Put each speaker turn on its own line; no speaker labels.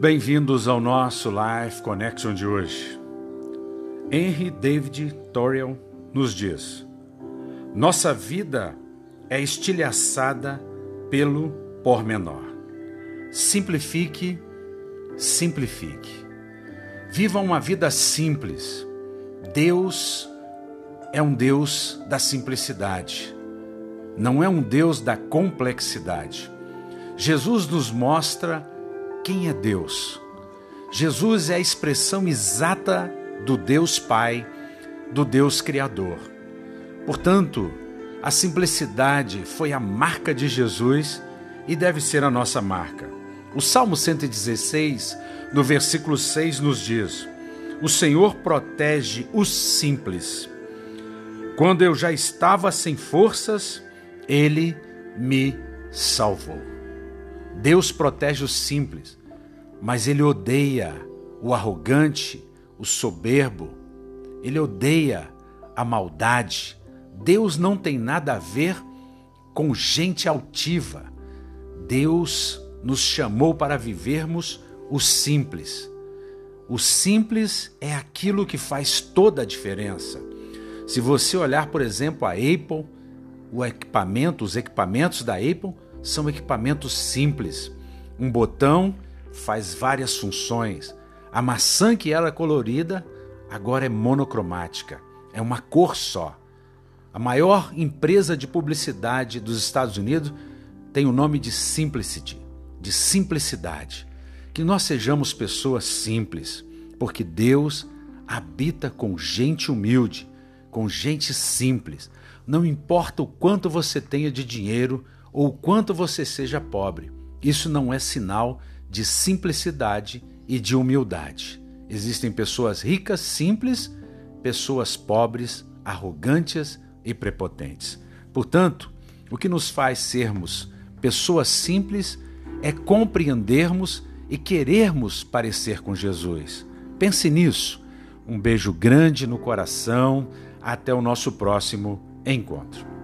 Bem-vindos ao nosso Life Connection de hoje. Henry David Thoreau nos diz: Nossa vida é estilhaçada pelo pormenor. Simplifique, simplifique. Viva uma vida simples. Deus é um Deus da simplicidade, não é um Deus da complexidade. Jesus nos mostra quem é Deus. Jesus é a expressão exata do Deus Pai, do Deus Criador. Portanto, a simplicidade foi a marca de Jesus e deve ser a nossa marca. O Salmo 116, no versículo 6, nos diz: O Senhor protege os simples. Quando eu já estava sem forças, Ele me salvou. Deus protege os simples, mas Ele odeia o arrogante, o soberbo, Ele odeia a maldade. Deus não tem nada a ver com gente altiva. Deus nos chamou para vivermos o simples. O simples é aquilo que faz toda a diferença. Se você olhar, por exemplo, a Apple, o equipamento, os equipamentos da Apple são equipamentos simples. Um botão faz várias funções. A maçã que era colorida agora é monocromática, é uma cor só. A maior empresa de publicidade dos Estados Unidos tem o nome de Simplicity, de simplicidade. Que nós sejamos pessoas simples, porque Deus habita com gente humilde com gente simples. Não importa o quanto você tenha de dinheiro ou o quanto você seja pobre, isso não é sinal de simplicidade e de humildade. Existem pessoas ricas, simples, pessoas pobres, arrogantes e prepotentes. Portanto, o que nos faz sermos pessoas simples é compreendermos e querermos parecer com Jesus. Pense nisso. Um beijo grande no coração até o nosso próximo encontro.